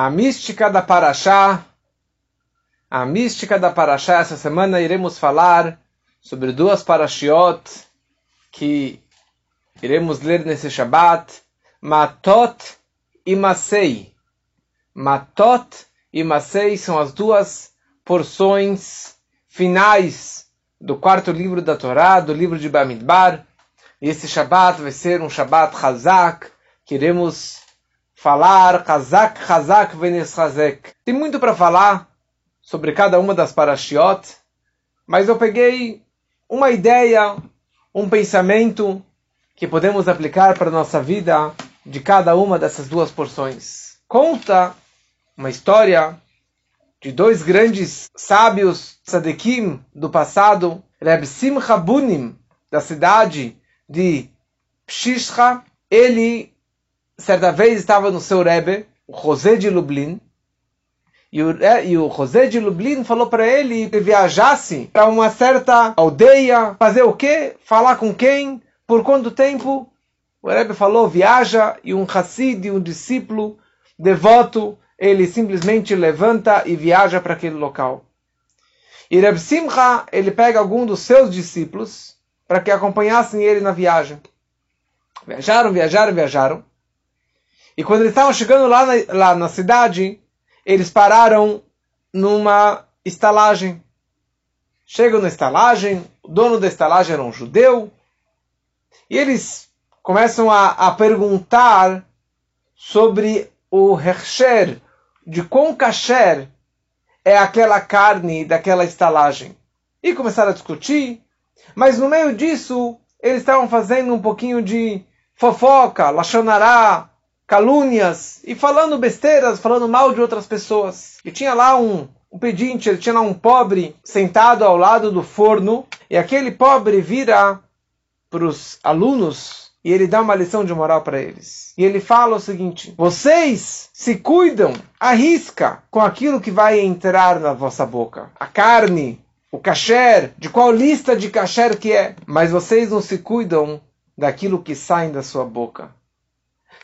A mística da Paraxá. A mística da Paraxá. Essa semana iremos falar sobre duas Parashiot que iremos ler nesse Shabbat. Matot e Masei. Matot e Masei são as duas porções finais do quarto livro da Torá, do livro de Bamidbar. E esse Shabbat vai ser um Shabbat Hazak, que iremos falar Hazak, Hazak, Venes Hazek. Tem muito para falar sobre cada uma das parashiot, mas eu peguei uma ideia, um pensamento que podemos aplicar para a nossa vida de cada uma dessas duas porções. Conta uma história de dois grandes sábios tzadikim do passado, Reb Simcha Bunim, da cidade de Pshishcha. Ele, certa vez, estava no seu Rebbe, o José de Lublin, e o, e o José de Lublin falou para ele que viajasse para uma certa aldeia, fazer o quê? Falar com quem? Por quanto tempo? O Rebbe falou, viaja, e um Hassid, um discípulo devoto, ele simplesmente levanta e viaja para aquele local. E Reb Simcha, ele pega algum dos seus discípulos para que acompanhassem ele na viagem. Viajaram, viajaram, viajaram. E quando eles estavam chegando lá na, lá na cidade, eles pararam numa estalagem. Chegam na estalagem, o dono da estalagem era um judeu, e eles começam a, a perguntar sobre o Hersher, de quão kasher é aquela carne daquela estalagem. E começaram a discutir, mas no meio disso, eles estavam fazendo um pouquinho de fofoca, lachonará, calúnias, e falando besteiras, falando mal de outras pessoas. E tinha lá um, um pedinte, ele tinha lá um pobre sentado ao lado do forno, e aquele pobre vira para os alunos e ele dá uma lição de moral para eles. E ele fala o seguinte: vocês se cuidam, arrisca com aquilo que vai entrar na vossa boca. A carne, o kasher, de qual lista de kasher que é. Mas vocês não se cuidam daquilo que sai da sua boca.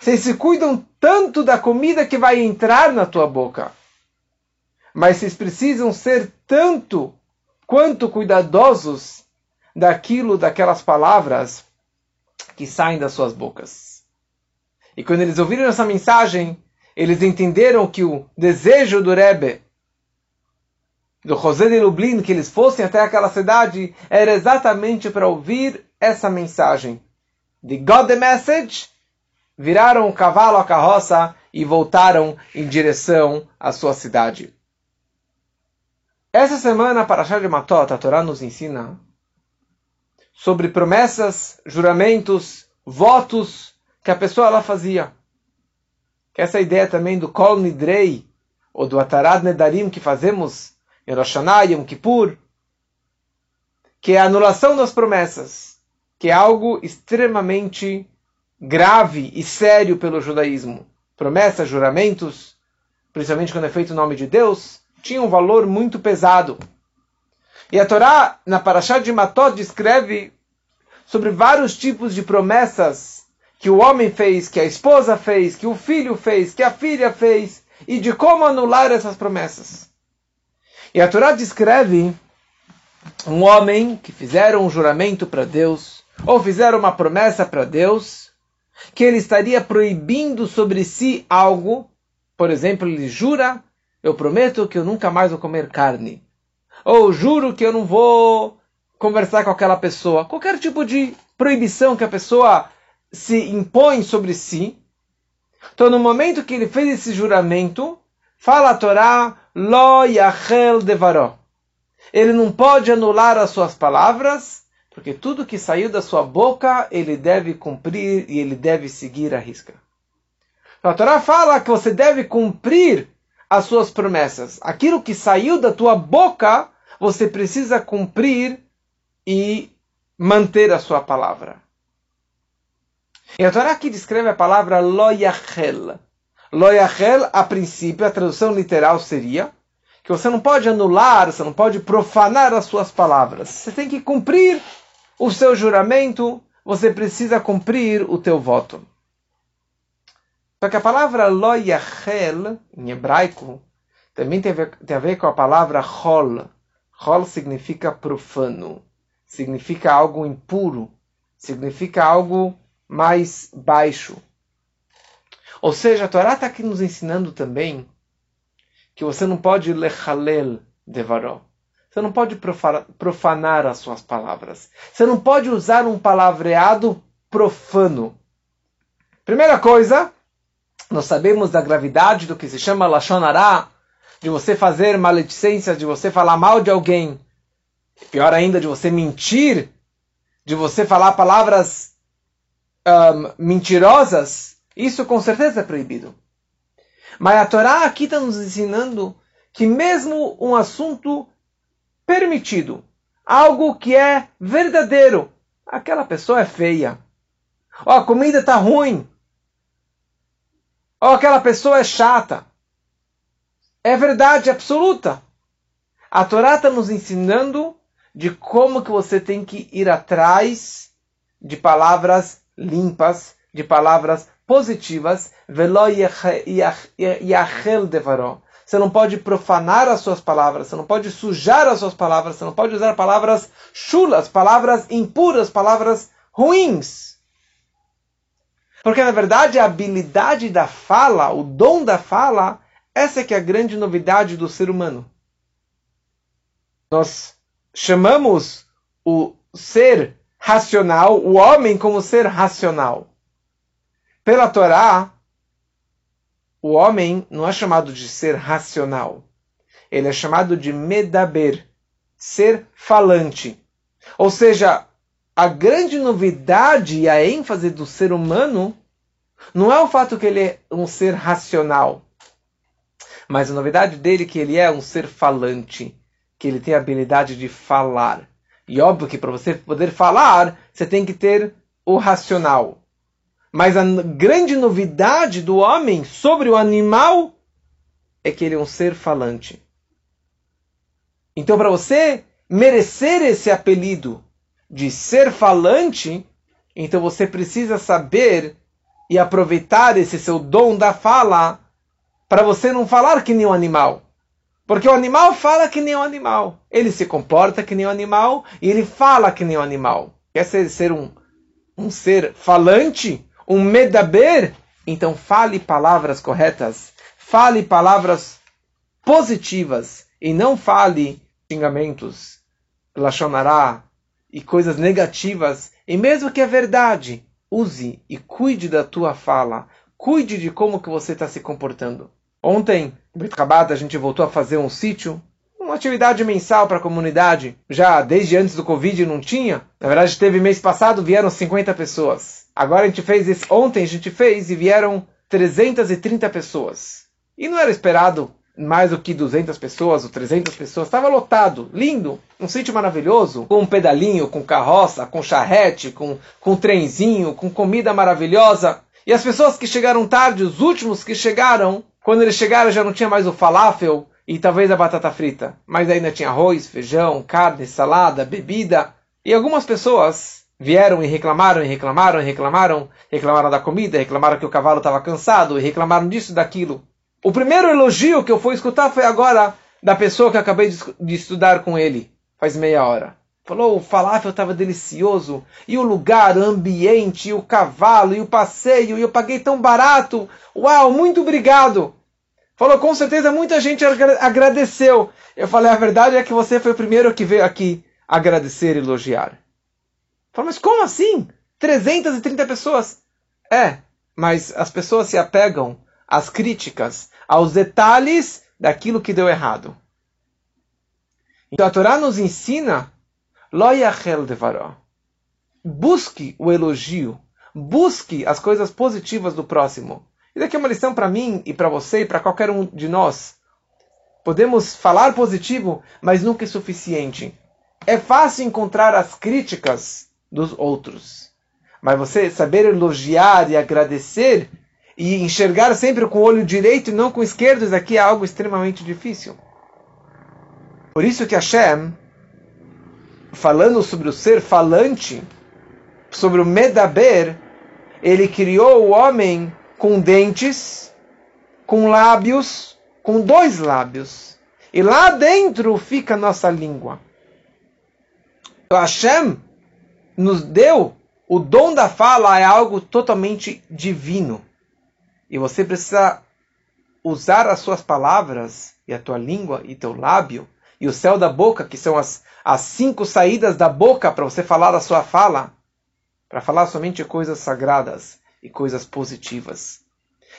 Vocês se cuidam tanto da comida que vai entrar na tua boca. Mas vocês precisam ser tanto quanto cuidadosos daquilo, daquelas palavras que saem das suas bocas. E quando eles ouviram essa mensagem, eles entenderam que o desejo do Rebbe, do José de Lublin, que eles fossem até aquela cidade, era exatamente para ouvir essa mensagem. De God the Message, viraram o cavalo à carroça e voltaram em direção à sua cidade. Essa semana, para Shah de Matot, a Torá nos ensina sobre promessas, juramentos, votos que a pessoa ela fazia. Que essa ideia também do Kol Nidrei, ou do Atarad Nedarim que fazemos em Rosh Hashanah, Yom Kippur, que é a anulação das promessas, que é algo extremamente grave e sério pelo judaísmo. Promessas, juramentos, principalmente quando é feito em nome de Deus, tinham um valor muito pesado. E a Torá, na Parashá de Matot, descreve sobre vários tipos de promessas que o homem fez, que a esposa fez, que o filho fez, que a filha fez, e de como anular essas promessas. E a Torá descreve um homem que fizeram um juramento para Deus, ou fizeram uma promessa para Deus, que ele estaria proibindo sobre si algo, por exemplo, ele jura, eu prometo que eu nunca mais vou comer carne ou juro que eu não vou conversar com aquela pessoa. Qualquer tipo de proibição que a pessoa se impõe sobre si. Então, no momento que ele fez esse juramento, fala a Torá, Lo Yachel Devaró. Ele não pode anular as suas palavras, porque tudo que saiu da sua boca, ele deve cumprir e ele deve seguir a risca. Então, a Torá fala que você deve cumprir as suas promessas. Aquilo que saiu da tua boca, você precisa cumprir e manter a sua palavra. E a Torá aqui descreve a palavra loyachel. Loyachel, a princípio, a tradução literal seria que você não pode anular, você não pode profanar as suas palavras. Você tem que cumprir o seu juramento, você precisa cumprir o teu voto. Só que a palavra lo yachel, em hebraico, também tem a, ver, tem a ver com a palavra hol. Hol significa profano, significa algo impuro, significa algo mais baixo. Ou seja, a Torá está aqui nos ensinando também que você não pode lechalel devaró. Você não pode profanar as suas palavras. Você não pode usar um palavreado profano. Primeira coisa, nós sabemos da gravidade do que se chama Lashonará, de você fazer maledicências, de você falar mal de alguém. Pior ainda, de você mentir, de você falar palavras um, mentirosas. Isso com certeza é proibido. Mas a Torá aqui está nos ensinando que mesmo um assunto permitido, algo que é verdadeiro. Aquela pessoa é feia. Ou a comida está ruim. Ou aquela pessoa é chata. É verdade absoluta. A Torá está nos ensinando de como que você tem que ir atrás de palavras limpas, de palavras positivas. Velo yachel devaró. Você não pode profanar as suas palavras, você não pode sujar as suas palavras, você não pode usar palavras chulas, palavras impuras, palavras ruins. Porque na verdade a habilidade da fala, o dom da fala, essa é que é a grande novidade do ser humano. Nós chamamos o ser racional, o homem como ser racional. Pela Torá, o homem não é chamado de ser racional. Ele é chamado de medaber, ser falante. Ou seja, a grande novidade e a ênfase do ser humano não é o fato que ele é um ser racional, mas a novidade dele é que ele é um ser falante, que ele tem a habilidade de falar. E óbvio que para você poder falar, você tem que ter o racional. Mas a grande novidade do homem sobre o animal é que ele é um ser falante. Então, para você merecer esse apelido de ser falante, então você precisa saber e aproveitar esse seu dom da fala para você não falar que nem um animal. Porque o animal fala que nem um animal. Ele se comporta que nem um animal e ele fala que nem um animal. Quer ser, ser um, um ser falante? Um medaber, então fale palavras corretas, fale palavras positivas e não fale xingamentos, lachonará e coisas negativas. E mesmo que é verdade, use e cuide da tua fala, cuide de como que você está se comportando. Ontem, em Bet a gente voltou a fazer um sítio uma atividade mensal para a comunidade. Já desde antes do Covid não tinha. Na verdade, teve mês passado, vieram 50 pessoas. Agora a gente fez isso, ontem a gente fez e vieram 330 pessoas. E não era esperado mais do que 200 pessoas ou 300 pessoas. Estava lotado, lindo, um sítio maravilhoso, com um pedalinho, com carroça, com charrete, com, com trenzinho, com comida maravilhosa. E as pessoas que chegaram tarde, os últimos que chegaram, quando eles chegaram já não tinha mais o falafel, e talvez a batata frita, mas ainda tinha arroz, feijão, carne, salada, bebida. E algumas pessoas vieram e reclamaram e reclamaram e reclamaram, reclamaram da comida, reclamaram que o cavalo estava cansado e reclamaram disso e daquilo. O primeiro elogio que eu fui escutar foi agora da pessoa que eu acabei de estudar com ele, faz meia hora. Falou, o falafel estava delicioso, e o lugar, o ambiente, e o cavalo, e o passeio, e eu paguei tão barato. Uau, muito obrigado! Falou, com certeza muita gente agradeceu. Eu falei, a verdade é que você foi o primeiro que veio aqui agradecer e elogiar. Falou, mas como assim? 330 pessoas. É, mas as pessoas se apegam às críticas, aos detalhes daquilo que deu errado. Então a Torá nos ensina, devaró. Busque o elogio, busque as coisas positivas do próximo. Isso aqui é uma lição para mim e para você e para qualquer um de nós. Podemos falar positivo, mas nunca é suficiente. É fácil encontrar as críticas dos outros. Mas você saber elogiar e agradecer e enxergar sempre com o olho direito e não com o esquerdo, isso aqui é algo extremamente difícil. Por isso que Hashem, falando sobre o ser falante, sobre o medaber, ele criou o homem com dentes, com lábios, com dois lábios. E lá dentro fica a nossa língua. O Hashem nos deu o dom da fala é algo totalmente divino. E você precisa usar as suas palavras e a tua língua e teu lábio e o céu da boca, que são as, as cinco saídas da boca para você falar a sua fala, para falar somente coisas sagradas e coisas positivas.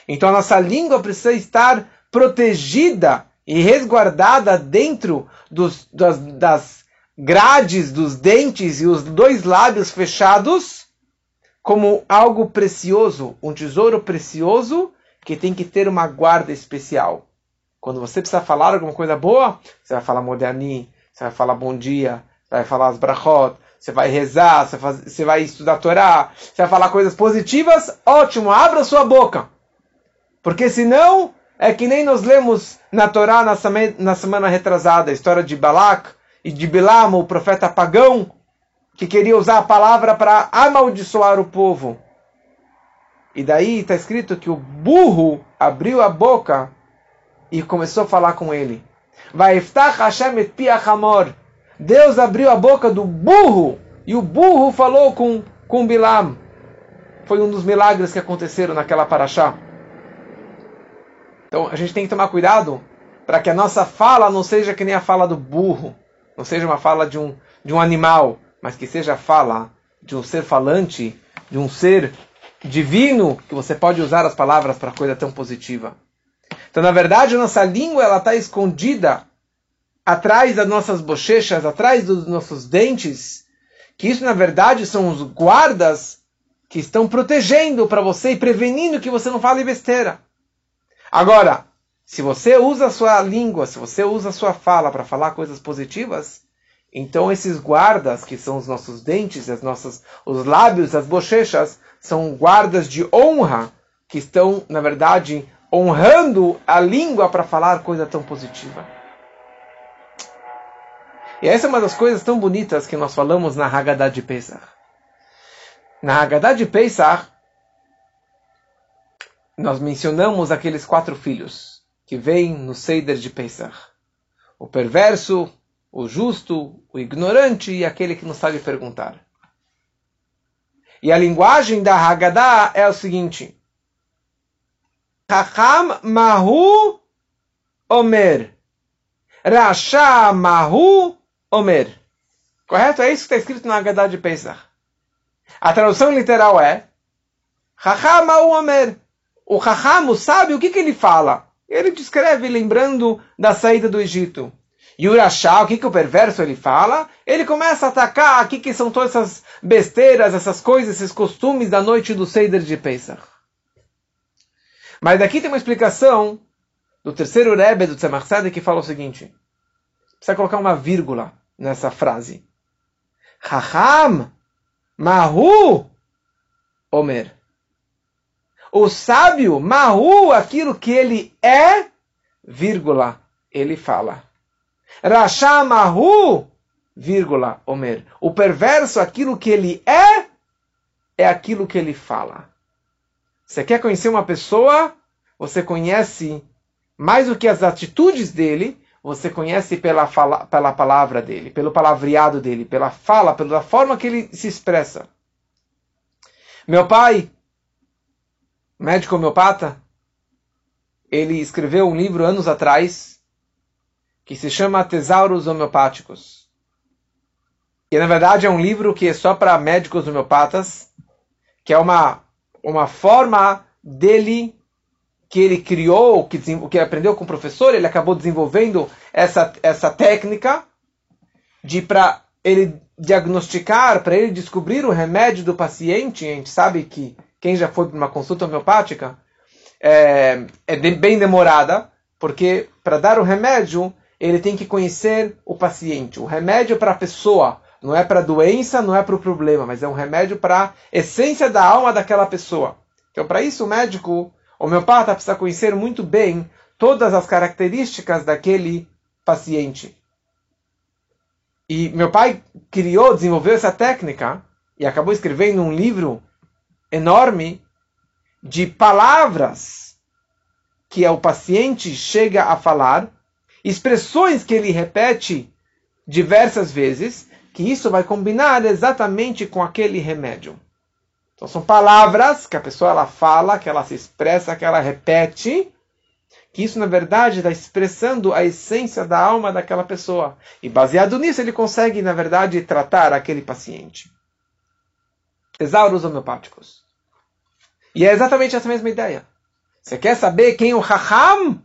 Então a nossa língua precisa estar protegida e resguardada dentro dos, das, das grades dos dentes e os dois lábios fechados como algo precioso, um tesouro precioso que tem que ter uma guarda especial. Quando você precisa falar alguma coisa boa, você vai falar moderni, você vai falar bom dia, você vai falar as brachot, você vai rezar, você, você vai estudar a Torá, você vai falar coisas positivas, ótimo, abra sua boca. Porque senão, é que nem nós lemos na Torá na semana, na semana retrasada, a história de Balak e de Bilam, o profeta pagão, que queria usar a palavra para amaldiçoar o povo. E daí está escrito que o burro abriu a boca e começou a falar com ele. Deus abriu a boca do burro e o burro falou com, com Bilam. Foi um dos milagres que aconteceram naquela paraxá. Então a gente tem que tomar cuidado para que a nossa fala não seja que nem a fala do burro, não seja uma fala de um, de um animal, mas que seja a fala de um ser falante, de um ser divino, que você pode usar as palavras para coisa tão positiva. Então, na verdade, a nossa língua ela está escondida atrás das nossas bochechas, atrás dos nossos dentes, que isso, na verdade, são os guardas que estão protegendo para você e prevenindo que você não fale besteira. Agora, se você usa a sua língua, se você usa a sua fala para falar coisas positivas, então esses guardas, que são os nossos dentes, as nossas, os lábios, as bochechas, são guardas de honra que estão, na verdade, honrando a língua para falar coisa tão positiva. E essa é uma das coisas tão bonitas que nós falamos na Haggadah de Pesach. Na Haggadah de Pesach, nós mencionamos aqueles quatro filhos que vêm no Seider de Pesach. O perverso, o justo, o ignorante e aquele que não sabe perguntar. E a linguagem da Haggadah é o seguinte: Chacham Mahu Omer. Rasha Mahu Omer. Correto? É isso que está escrito na Haggadah de Pesach. A tradução literal é Chacham Mahu Omer. O Chacham, o sábio, o que, que ele fala? Ele descreve lembrando da saída do Egito. E o Rashá, o que, que o perverso ele fala? Ele começa a atacar o que, são todas essas besteiras, essas coisas, esses costumes da noite do Seider de Pesach. Mas daqui tem uma explicação do terceiro Rebbe do Tzemach que fala o seguinte. Precisa colocar uma vírgula nessa frase. Chacham Mahu Omer. O sábio, Mahu, aquilo que ele é, vírgula, ele fala. Rasha Mahu, vírgula, Omer. O perverso, aquilo que ele é, é aquilo que ele fala. Você quer conhecer uma pessoa? Você conhece mais do que as atitudes dele, você conhece pela, fala, pela palavra dele, pelo palavreado dele, pela fala, pela forma que ele se expressa. Meu pai, médico homeopata, ele escreveu um livro anos atrás que se chama Tesauros Homeopáticos. E na verdade é um livro que é só para médicos homeopatas, que é uma uma forma dele que ele criou, que, que aprendeu com o professor, ele acabou desenvolvendo essa, essa técnica de para ele diagnosticar, para ele descobrir o remédio do paciente. A gente sabe que quem já foi para uma consulta homeopática é, é de, bem demorada, porque para dar o remédio ele tem que conhecer o paciente. O remédio para a pessoa, não é para a doença, não é para o problema, mas é um remédio para a essência da alma daquela pessoa. Então, para isso, o médico homeopata precisa conhecer muito bem todas as características daquele paciente. E meu pai criou, desenvolveu essa técnica e acabou escrevendo um livro enorme de palavras que o paciente chega a falar, expressões que ele repete diversas vezes, que isso vai combinar exatamente com aquele remédio. Então são palavras que a pessoa ela fala, que ela se expressa, que ela repete, que isso na verdade está expressando a essência da alma daquela pessoa. E baseado nisso ele consegue na verdade tratar aquele paciente. Tesauros homeopáticos. E é exatamente essa mesma ideia. Você quer saber quem é o Raham?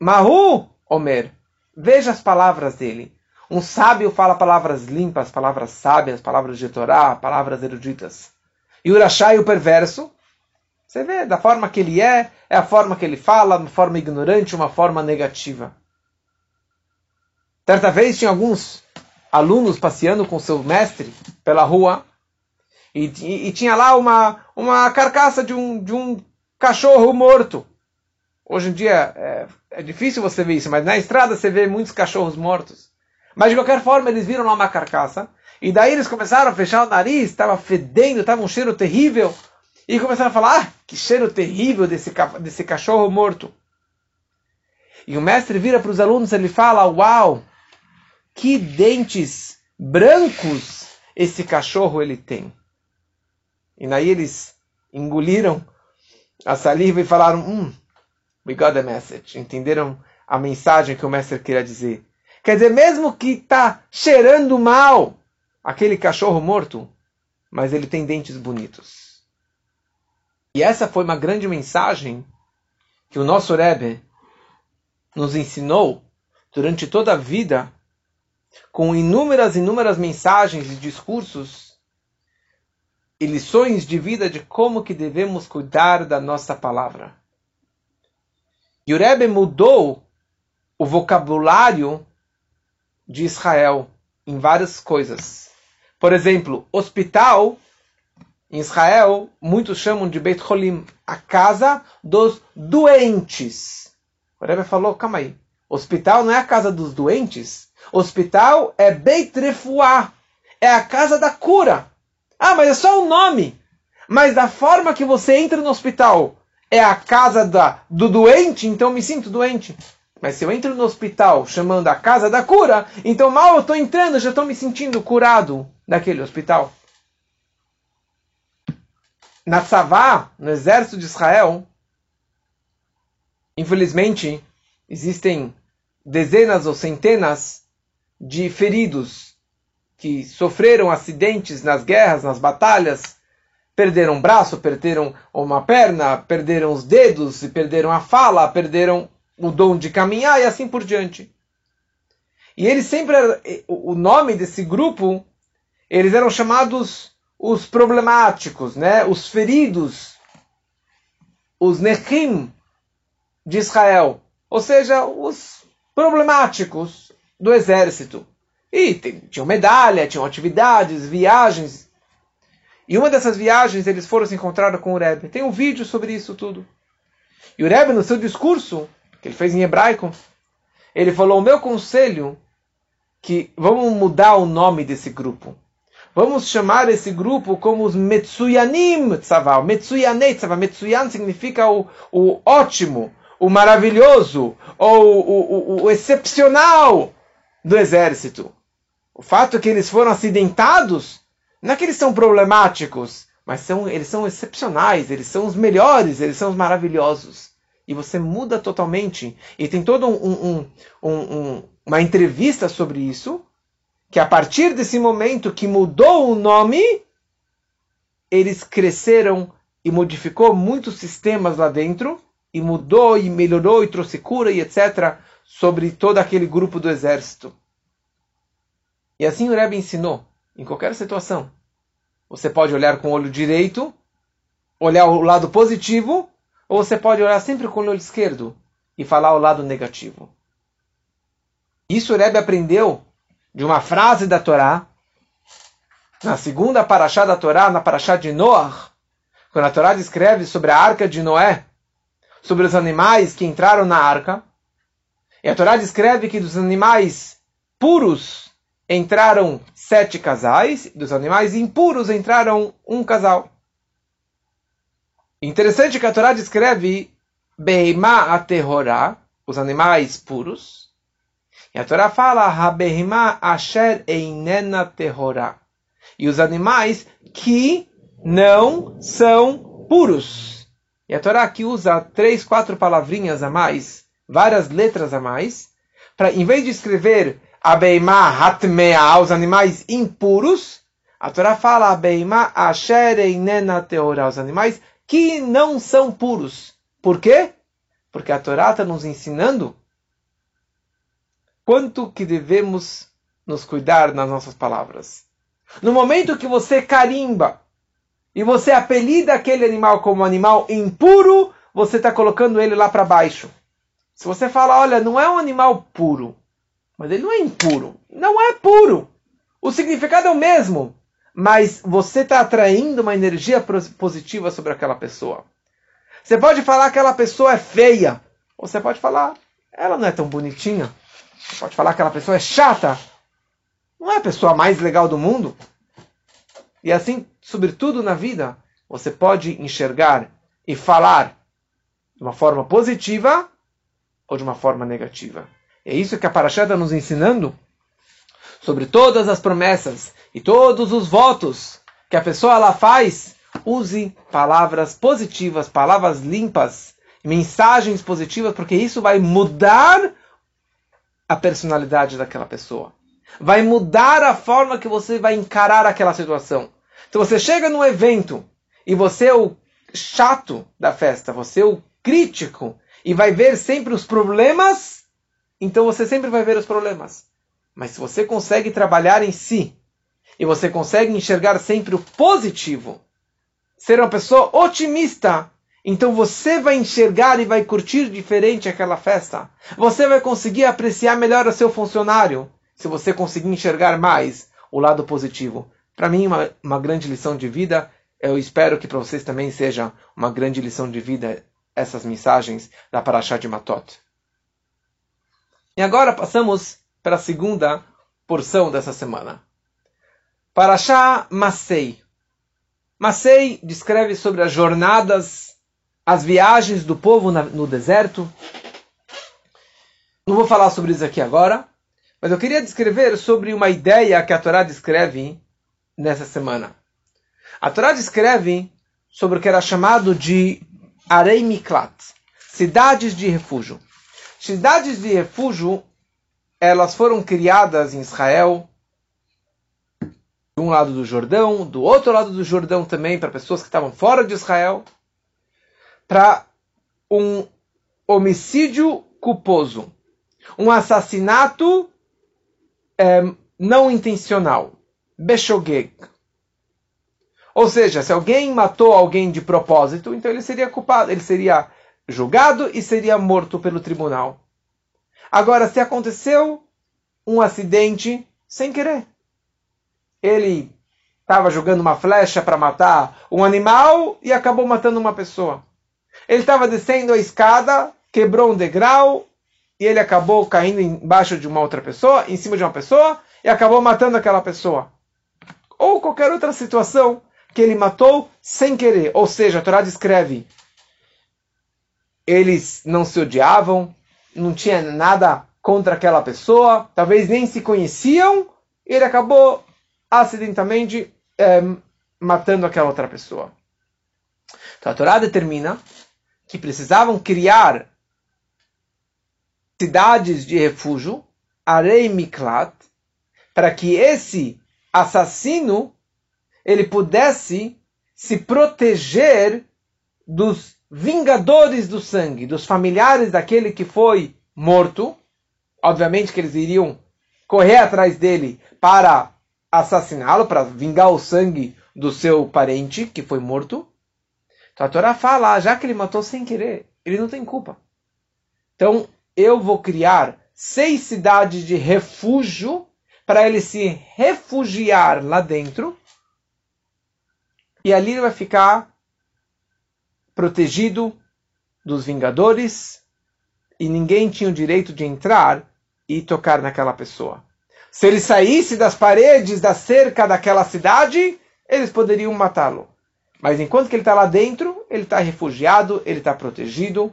Mahu Omer. Veja as palavras dele. Um sábio fala palavras limpas, palavras sábias, palavras de Torá, palavras eruditas. E o Rashai, o perverso, você vê, da forma que ele é, é a forma que ele fala, uma forma ignorante, uma forma negativa. Certa vez tinha alguns alunos passeando com seu mestre pela rua e, e, tinha lá uma, uma carcaça de um, de um cachorro morto. Hoje em dia é, é difícil você ver isso, mas na estrada você vê muitos cachorros mortos. Mas de qualquer forma, eles viram lá uma carcaça. E daí eles começaram a fechar o nariz, estava fedendo, estava um cheiro terrível. E começaram a falar: ah, que cheiro terrível desse, desse cachorro morto. E o mestre vira para os alunos e fala: Uau, que dentes brancos esse cachorro ele tem. E daí eles engoliram a saliva e falaram: Hum, we got the message. Entenderam a mensagem que o mestre queria dizer. Quer dizer, mesmo que está cheirando mal aquele cachorro morto, mas ele tem dentes bonitos. E essa foi uma grande mensagem que o nosso Rebbe nos ensinou durante toda a vida, com inúmeras, inúmeras mensagens e discursos e lições de vida de como que devemos cuidar da nossa palavra. E o Rebbe mudou o vocabulário de Israel em várias coisas. Por exemplo, hospital em Israel, muitos chamam de Beit Holim, a casa dos doentes. O Rebbe falou, calma aí, hospital não é a casa dos doentes, hospital é Beit Refuah, é a casa da cura. Ah, mas é só o nome. Mas da forma que você entra no hospital é a casa da, do doente, então me sinto doente. Mas se eu entro no hospital chamando a casa da cura, então mal eu estou entrando, já estou me sentindo curado daquele hospital. Na Tzavá, no exército de Israel, infelizmente, existem dezenas ou centenas de feridos que sofreram acidentes nas guerras, nas batalhas, perderam um braço, perderam uma perna, perderam os dedos, perderam a fala, perderam o dom de caminhar e assim por diante. E eles sempre, o nome desse grupo, eles eram chamados os problemáticos, né? os feridos, os Nechim de Israel, ou seja, os problemáticos do exército. E tinham medalha, tinham atividades, viagens. E uma dessas viagens eles foram se encontrar com o Rebbe. Tem um vídeo sobre isso tudo. E o Rebbe, no seu discurso, que ele fez em hebraico, ele falou: o meu conselho que vamos mudar o nome desse grupo. Vamos chamar esse grupo como os Metsuyanim Tzavah. Metsuyanei Tzavah. Metsuyan significa o, o ótimo, o maravilhoso, ou o, o, o excepcional do exército. O fato é que eles foram acidentados, não é que eles são problemáticos, mas são, eles são excepcionais, eles são os melhores, eles são os maravilhosos e você muda totalmente. E tem toda um, um, um, uma entrevista sobre isso, que a partir desse momento que mudou o nome, eles cresceram e modificou muitos sistemas lá dentro, e mudou e melhorou e trouxe cura e etc. sobre todo aquele grupo do exército. E assim o Rebbe ensinou, em qualquer situação. Você pode olhar com o olho direito, olhar o lado positivo ou você pode olhar sempre com o olho esquerdo e falar o lado negativo. Isso o Rebbe aprendeu de uma frase da Torá, na segunda paraxá da Torá, na paraxá de Noah, quando a Torá descreve sobre a arca de Noé, sobre os animais que entraram na arca, e a Torá descreve que dos animais puros entraram sete casais, dos animais impuros entraram um casal. Interessante que a Torá descreve Behemá aterrorá, os animais puros. E a Torá fala Habehemá asher einena terrorá. E os animais que não são puros. E a Torá aqui usa três, quatro palavrinhas a mais, várias letras a mais, para em vez de escrever Abeimá hatmea, os animais impuros, a Torá fala Abeimá asher einena terrorá, os animais que não são puros. Por quê? Porque a Torá está nos ensinando quanto que devemos nos cuidar nas nossas palavras. No momento que você carimba e você apelida aquele animal como animal impuro, você está colocando ele lá para baixo. Se você fala, olha, não é um animal puro, mas ele não é impuro, não é puro. O significado é o mesmo, mas você está atraindo uma energia positiva sobre aquela pessoa. Você pode falar que aquela pessoa é feia, ou você pode falar, ela não é tão bonitinha. Você pode falar que aquela pessoa é chata, não é a pessoa mais legal do mundo. E assim, sobretudo na vida, você pode enxergar e falar de uma forma positiva ou de uma forma negativa. É isso que a Parashá está nos ensinando sobre todas as promessas e todos os votos que a pessoa ela faz. Use palavras positivas, palavras limpas, mensagens positivas, porque isso vai mudar a personalidade daquela pessoa. Vai mudar a forma que você vai encarar aquela situação. Então você chega num evento e você é o chato da festa, você é o crítico e vai ver sempre os problemas, então você sempre vai ver os problemas. Mas se você consegue trabalhar em si e você consegue enxergar sempre o positivo, ser uma pessoa otimista, então você vai enxergar e vai curtir diferente aquela festa. Você vai conseguir apreciar melhor o seu funcionário, se você conseguir enxergar mais o lado positivo. Para mim, uma, uma grande lição de vida. Eu espero que para vocês também seja uma grande lição de vida essas mensagens da Parashá de Matot. E agora passamos para a segunda porção dessa semana. Parashá Masei. Masei descreve sobre as jornadas, as viagens do povo no deserto. Não vou falar sobre isso aqui agora, mas eu queria descrever sobre uma ideia que a Torá descreve nessa semana. A Torá descreve sobre o que era chamado de Arei Miklat, cidades de refúgio. Cidades de refúgio, elas foram criadas em Israel de um lado do Jordão, do outro lado do Jordão também, para pessoas que estavam fora de Israel, para um homicídio culposo, um assassinato é, não intencional, Beshogeg. Ou seja, se alguém matou alguém de propósito, então ele seria culpado, ele seria julgado e seria morto pelo tribunal. Agora, se aconteceu um acidente sem querer, ele estava jogando uma flecha para matar um animal e acabou matando uma pessoa. Ele estava descendo a escada, quebrou um degrau e ele acabou caindo embaixo de uma outra pessoa, em cima de uma pessoa e acabou matando aquela pessoa. Ou qualquer outra situação que ele matou sem querer. Ou seja, a Torá descreve eles não se odiavam, não tinha nada contra aquela pessoa, talvez nem se conheciam, e ele acabou acidentalmente é, matando aquela outra pessoa. Então a Torá determina que precisavam criar cidades de refúgio, Arei Miklat, para que esse assassino ele pudesse se proteger dos vingadores do sangue, dos familiares daquele que foi morto. Obviamente que eles iriam correr atrás dele para assassiná-lo, para vingar o sangue do seu parente que foi morto. Então a Torá fala, ah, já que ele matou sem querer, ele não tem culpa. Então eu vou criar seis cidades de refúgio para ele se refugiar lá dentro. E ali ele vai ficar protegido dos vingadores e ninguém tinha o direito de entrar e tocar naquela pessoa. Se ele saísse das paredes da cerca daquela cidade, eles poderiam matá-lo. Mas enquanto que ele está lá dentro, ele está refugiado, ele está protegido.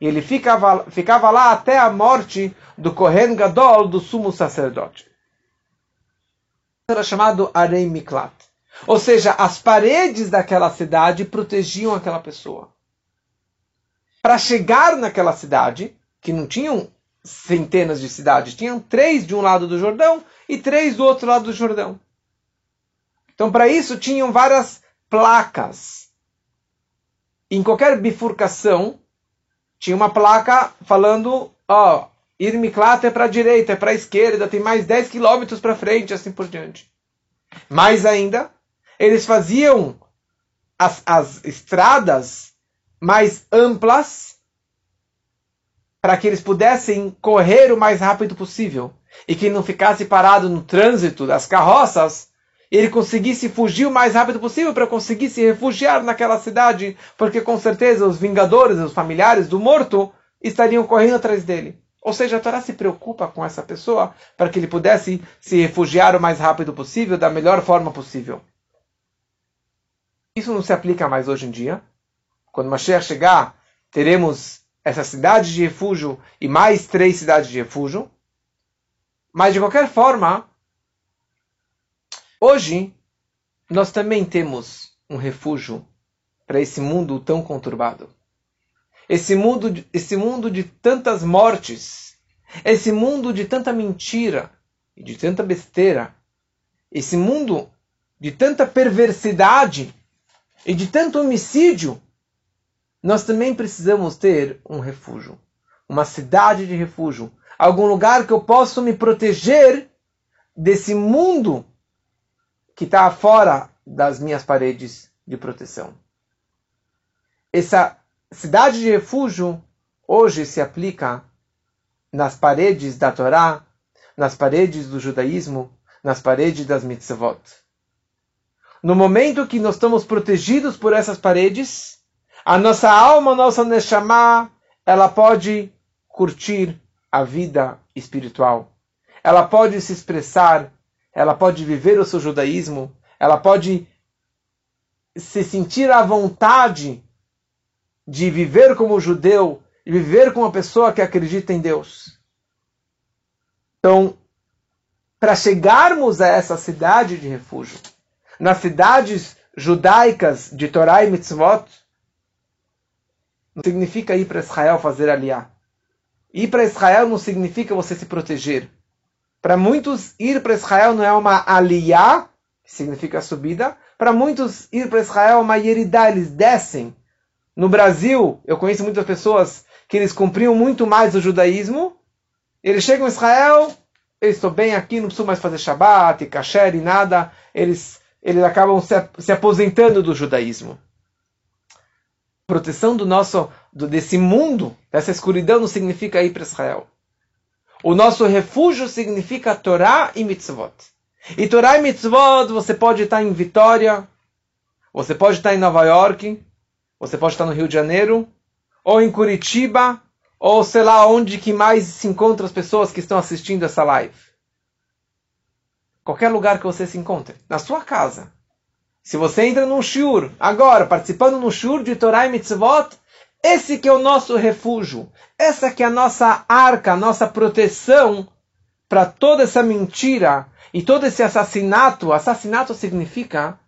E ele ficava, ficava lá até a morte do Kohen Gadol, do sumo sacerdote. Era chamado Arei Miklat. Ou seja, as paredes daquela cidade protegiam aquela pessoa. Para chegar naquela cidade, que não tinham centenas de cidades, tinham três de um lado do Jordão e três do outro lado do Jordão. Então, para isso, tinham várias placas. Em qualquer bifurcação, tinha uma placa falando, ó, Irmiklat é para a direita, é para a esquerda, tem mais 10 quilômetros para frente, assim por diante. Mais ainda, eles faziam as, as estradas mais amplas para que eles pudessem correr o mais rápido possível e que não ficasse parado no trânsito das carroças ele conseguisse fugir o mais rápido possível para conseguir se refugiar naquela cidade, porque com certeza os vingadores, os familiares do morto estariam correndo atrás dele. Ou seja, a Torá se preocupa com essa pessoa para que ele pudesse se refugiar o mais rápido possível, da melhor forma possível. Isso não se aplica mais hoje em dia. Quando Mashiach chegar, teremos essa cidade de refúgio e mais três cidades de refúgio. Mas, de qualquer forma, hoje nós também temos um refúgio para esse mundo tão conturbado. Esse mundo, esse mundo de tantas mortes, esse mundo de tanta mentira e de tanta besteira, esse mundo de tanta perversidade e de tanto homicídio, nós também precisamos ter um refúgio, uma cidade de refúgio, algum lugar que eu possa me proteger desse mundo que está fora das minhas paredes de proteção. Essa cidade de refúgio hoje se aplica nas paredes da Torá, nas paredes do judaísmo, nas paredes das mitzvot. No momento que nós estamos protegidos por essas paredes, a nossa alma, a nossa neshama, ela pode curtir a vida espiritual. Ela pode se expressar, ela pode viver o seu judaísmo, ela pode se sentir à vontade de viver como judeu e viver como uma pessoa que acredita em Deus. Então, para chegarmos a essa cidade de refúgio, nas cidades judaicas de Torá e Mitzvot, não significa ir para Israel fazer aliá. Ir para Israel não significa você se proteger. Para muitos, ir para Israel não é uma aliá, que significa subida. Para muitos, ir para Israel é uma yeridá, eles descem. No Brasil, eu conheço muitas pessoas que eles cumpriam muito mais o judaísmo. Eles chegam a Israel, eles estão bem aqui, não precisam mais fazer Shabbat, kasher e nada. Eles eles acabam se, se aposentando do judaísmo. Proteção do nosso, do, desse mundo, dessa escuridão, não significa ir para Israel. O nosso refúgio significa Torá e Mitzvot. E Torá e Mitzvot, você pode estar em Vitória, você pode estar em Nova York, você pode estar no Rio de Janeiro, ou em Curitiba, ou sei lá onde que mais se encontram as pessoas que estão assistindo essa live. Qualquer lugar que você se encontre. Na sua casa. Se você entra num shiur, agora, participando no shiur de Torah e Mitzvot, esse que é o nosso refúgio. Essa que é a nossa arca, a nossa proteção para toda essa mentira e todo esse assassinato. Assassinato significa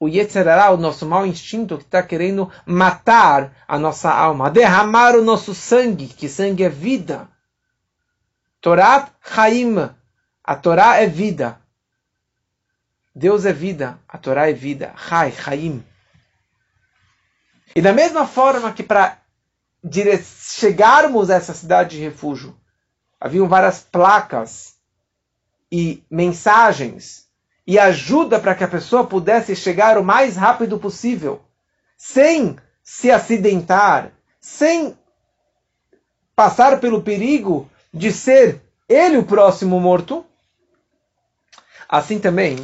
o Yetzerará, o nosso mau instinto que está querendo matar a nossa alma, derramar o nosso sangue, que sangue é vida. Torah Haim, a Torá é vida. Deus é vida. A Torá é vida. Chai, Chaim. E da mesma forma que para chegarmos a essa cidade de refúgio, haviam várias placas e mensagens e ajuda para que a pessoa pudesse chegar o mais rápido possível, sem se acidentar, sem passar pelo perigo de ser ele o próximo morto. Assim também,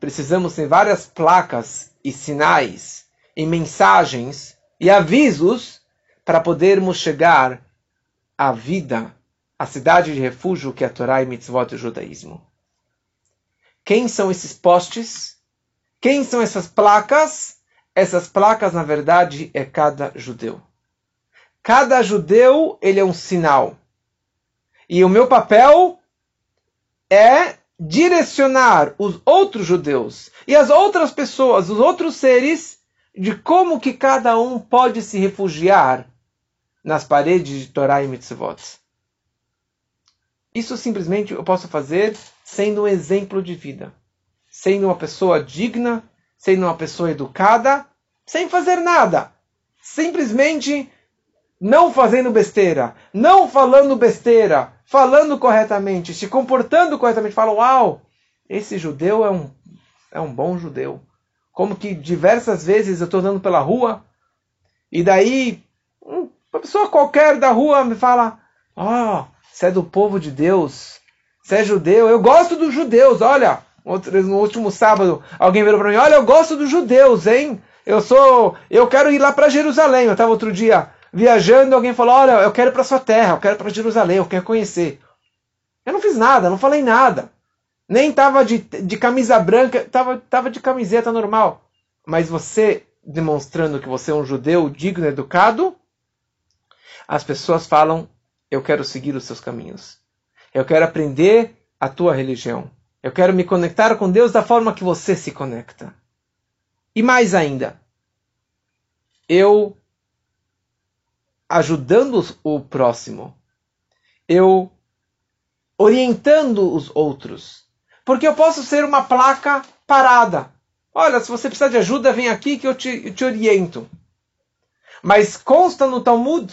precisamos ter várias placas e sinais e mensagens e avisos para podermos chegar à vida, à cidade de refúgio que é a Torá e Mitzvot do judaísmo. Quem são esses postes? Quem são essas placas? essas placas, na verdade, é cada judeu. Cada judeu, ele é um sinal. E o meu papel é direcionar os outros judeus e as outras pessoas, os outros seres, de como que cada um pode se refugiar nas paredes de Torá e Mitzvot. Isso simplesmente eu posso fazer sendo um exemplo de vida, sendo uma pessoa digna, sendo uma pessoa educada, sem fazer nada, simplesmente não fazendo besteira, não falando besteira, falando corretamente, se comportando corretamente. Fala, uau, esse judeu é um, é um bom judeu. Como que diversas vezes eu estou andando pela rua e daí uma pessoa qualquer da rua me fala, ó, oh, você é do povo de Deus, você é judeu, eu gosto dos judeus, olha. No último sábado, alguém virou para mim, olha, eu gosto dos judeus, hein? Eu sou, eu quero ir lá para Jerusalém. Eu estava outro dia viajando, alguém falou: Olha, eu quero para sua terra, eu quero para Jerusalém, eu quero conhecer. Eu não fiz nada, não falei nada. Nem estava de, de camisa branca, estava tava de camiseta normal. Mas você demonstrando que você é um judeu digno, educado, as pessoas falam: Eu quero seguir os seus caminhos. Eu quero aprender a tua religião. Eu quero me conectar com Deus da forma que você se conecta. E mais ainda, eu ajudando o próximo, eu orientando os outros. Porque eu posso ser uma placa parada. Olha, se você precisar de ajuda, vem aqui que eu te, eu te oriento. Mas consta no Talmud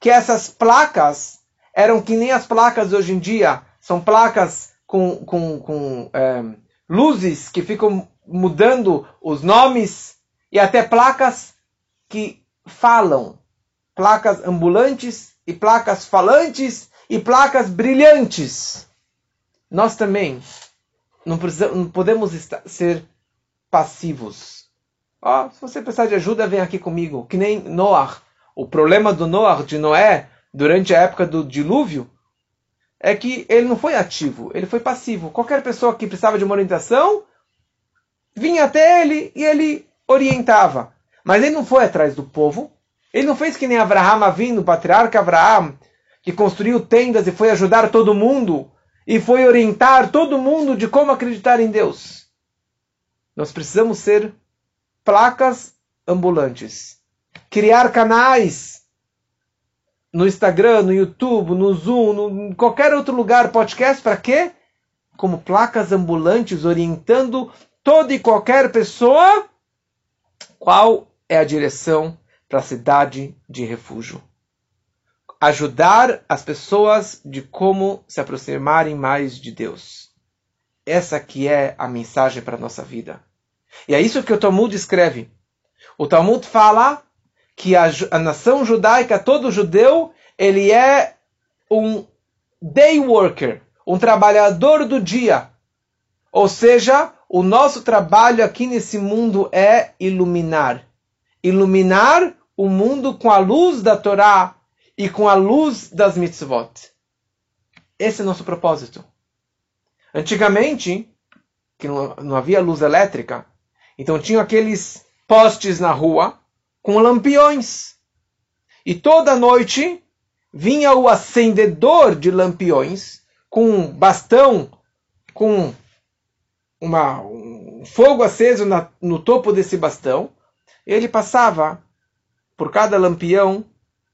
que essas placas eram que nem as placas hoje em dia. São placas com, com, com é, luzes que ficam mudando os nomes e até placas que falam placas ambulantes e placas falantes e placas brilhantes. Nós também não, precisamos, não podemos estar, ser passivos. Oh, se você precisar de ajuda, vem aqui comigo. Que nem Noah. O problema do Noah, de Noé, durante a época do dilúvio, é que ele não foi ativo, ele foi passivo. Qualquer pessoa que precisava de uma orientação, vinha até ele e ele orientava. Mas ele não foi atrás do povo, ele não fez que nem Abraham vindo, patriarca Abraham, que construiu tendas e foi ajudar todo mundo e foi orientar todo mundo de como acreditar em Deus. Nós precisamos ser placas ambulantes, criar canais no Instagram, no YouTube, no Zoom, no, em qualquer outro lugar, podcast, para quê? Como placas ambulantes orientando toda e qualquer pessoa qual é a direção para a cidade de refúgio. Ajudar as pessoas de como se aproximarem mais de Deus. Essa que é a mensagem para a nossa vida. E é isso que o Talmud escreve. O Talmud fala que a, a nação judaica, todo judeu, ele é um day worker, um trabalhador do dia. Ou seja, o nosso trabalho aqui nesse mundo é iluminar. Iluminar o mundo com a luz da Torá e com a luz das mitzvot. Esse é o nosso propósito. Antigamente, que não havia luz elétrica, então tinham aqueles postes na rua com lampiões. E toda noite vinha o acendedor de lampiões com um bastão, com uma, um fogo aceso na, no topo desse bastão. Ele passava por cada lampião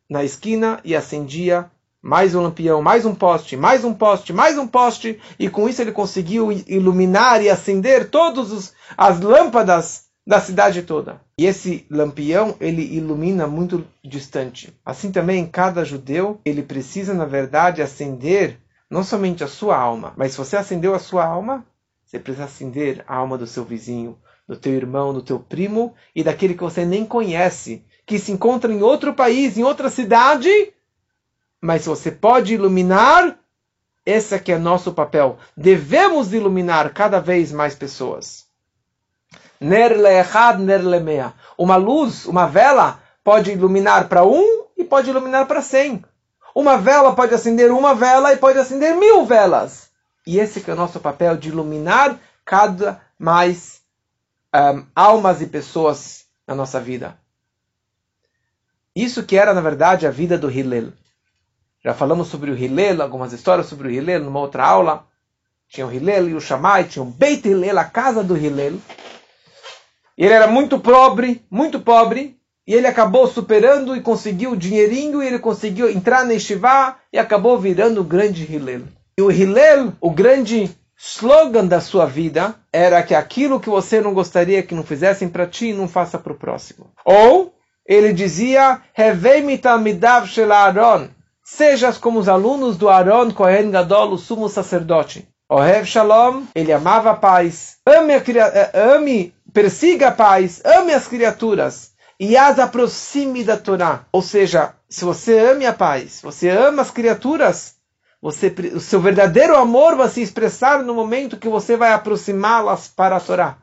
na esquina e acendia mais um lampião, mais um poste, mais um poste, mais um poste, e com isso ele conseguiu iluminar e acender todas as lâmpadas da cidade toda. E esse lampião, ele ilumina muito distante. Assim também, cada judeu, ele precisa, na verdade, acender não somente a sua alma, mas se você acendeu a sua alma, você precisa acender a alma do seu vizinho, do teu irmão, do teu primo e daquele que você nem conhece, que se encontra em outro país, em outra cidade, mas você pode iluminar, esse aqui é nosso papel. Devemos iluminar cada vez mais pessoas. Uma luz, uma vela, pode iluminar para um e pode iluminar para cem. Uma vela pode acender uma vela e pode acender mil velas. E esse que é o nosso papel de iluminar cada mais um, almas e pessoas na nossa vida. Isso que era, na verdade, a vida do Hillel. Já falamos sobre o Hillel, algumas histórias sobre o Hillel numa outra aula. Tinha o Hillel e o Shammai, tinha o Beit Hillel, a casa do Hillel. E ele era muito pobre, muito pobre, e ele acabou superando e conseguiu o dinheirinho, e ele conseguiu entrar na Yeshiva e acabou virando o grande Hillel. E o Hillel, o grande slogan da sua vida, era que aquilo que você não gostaria que não fizessem para ti, não faça para o próximo. Ou, ele dizia, Aaron, sejas como os alunos do Aaron Kohen Gadol, o sumo sacerdote. Ohev Shalom, ele amava a paz. Ame, a, eh, ame, persiga a paz, ame as criaturas. E as aproxime da Torá. Ou seja, se você ame a paz, você ama as criaturas, você, o seu verdadeiro amor vai se expressar no momento que você vai aproximá-las para a Torá.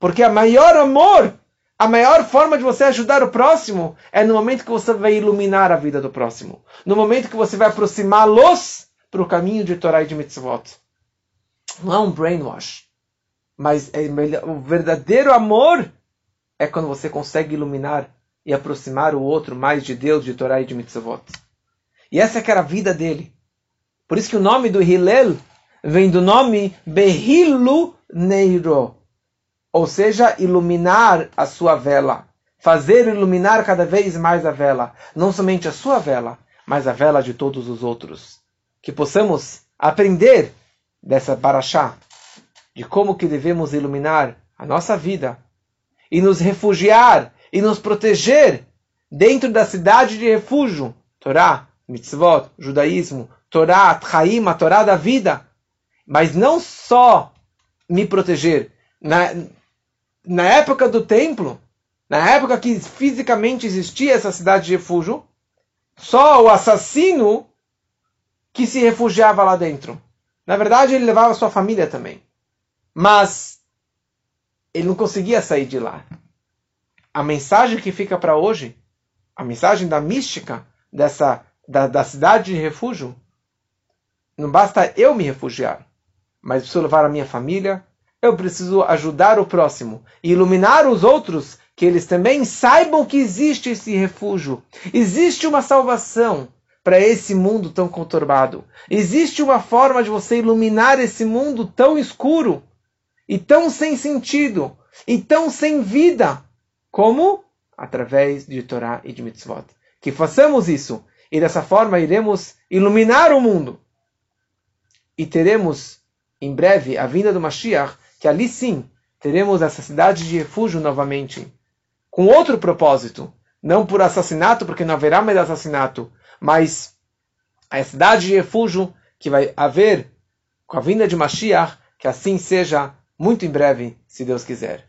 Porque a maior amor, a maior forma de você ajudar o próximo é no momento que você vai iluminar a vida do próximo. No momento que você vai aproximá-los para o caminho de Torá e de Mitzvot. Não é um brainwash. Mas é o verdadeiro amor é quando você consegue iluminar e aproximar o outro mais de Deus, de Torá e de Mitzvot. E essa que era a vida dele. Por isso que o nome do Hillel vem do nome Behilu Neiro, ou seja, iluminar a sua vela, fazer iluminar cada vez mais a vela, não somente a sua vela, mas a vela de todos os outros. Que possamos aprender dessa paraxá, de como que devemos iluminar a nossa vida e nos refugiar e nos proteger dentro da cidade de refúgio, Torá, mitzvot, judaísmo, Torá, Tchaim, a Torá da vida. Mas não só me proteger. Na, na época do templo, na época que fisicamente existia essa cidade de refúgio, só o assassino que se refugiava lá dentro. Na verdade, ele levava sua família também. Mas ele não conseguia sair de lá. A mensagem que fica para hoje, a mensagem da mística dessa da, da cidade de refúgio, não basta eu me refugiar, mas preciso levar a minha família, eu preciso ajudar o próximo e iluminar os outros, que eles também saibam que existe esse refúgio, existe uma salvação para esse mundo tão conturbado. Existe uma forma de você iluminar esse mundo tão escuro e tão sem sentido e tão sem vida, como através de Torá e de Mitzvot. Que façamos isso e dessa forma iremos iluminar o mundo. E teremos em breve a vinda do Mashiach, que ali sim teremos essa cidade de refúgio novamente, com outro propósito, não por assassinato, porque não haverá mais assassinato, mas a cidade de refúgio que vai haver com a vinda de Mashiach, que assim seja muito em breve, se Deus quiser.